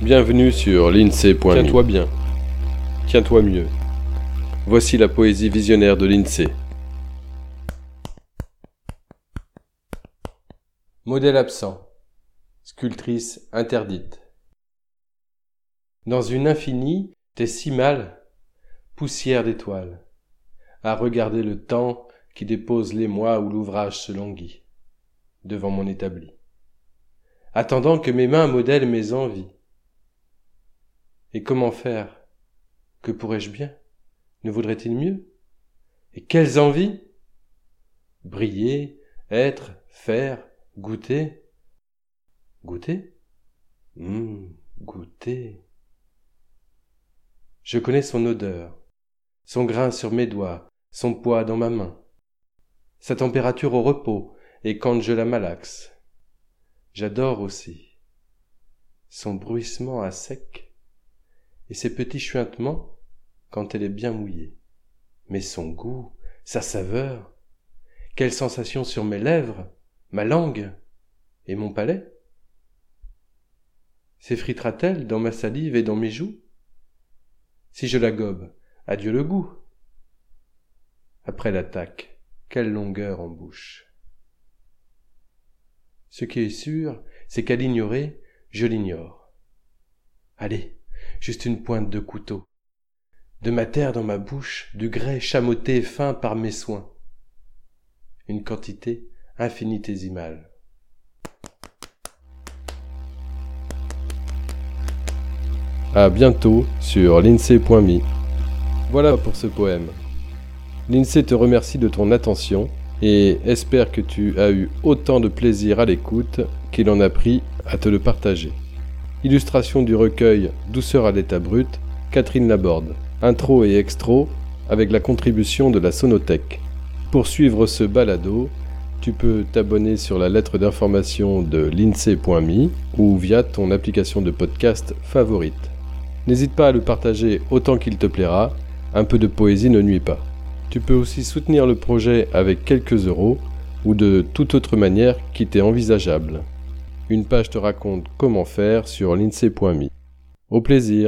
Bienvenue sur l'INSEE.me. Tiens-toi bien. Tiens-toi mieux. Voici la poésie visionnaire de l'INSEE. Modèle absent. Sculptrice interdite. Dans une infinie, t'es si mal, poussière d'étoiles, à regarder le temps qui dépose les mois où l'ouvrage se languit, devant mon établi, attendant que mes mains modèlent mes envies et comment faire Que pourrais-je bien? Ne vaudrait-il mieux? Et quelles envies? Briller, être, faire, goûter. Goûter? Hum, goûter. Je connais son odeur, son grain sur mes doigts, son poids dans ma main, sa température au repos et quand je la malaxe. J'adore aussi son bruissement à sec et ses petits chuintements quand elle est bien mouillée. Mais son goût, sa saveur, quelle sensation sur mes lèvres, ma langue et mon palais S'effritera-t-elle dans ma salive et dans mes joues? Si je la gobe, adieu le goût. Après l'attaque, quelle longueur en bouche. Ce qui est sûr, c'est qu'à l'ignorer, je l'ignore. Allez, juste une pointe de couteau. De ma terre dans ma bouche, du grès chamoté fin par mes soins. Une quantité infinitésimale. À bientôt sur l'INSEE.me. Voilà pour ce poème. L'INSEE te remercie de ton attention et espère que tu as eu autant de plaisir à l'écoute qu'il en a pris à te le partager. Illustration du recueil Douceur à l'état brut, Catherine Laborde. Intro et extro avec la contribution de la Sonothèque. Pour suivre ce balado, tu peux t'abonner sur la lettre d'information de l'INSEE.me ou via ton application de podcast favorite. N'hésite pas à le partager autant qu'il te plaira, un peu de poésie ne nuit pas. Tu peux aussi soutenir le projet avec quelques euros ou de toute autre manière qui t'est envisageable. Une page te raconte comment faire sur l'INSEE.me. Au plaisir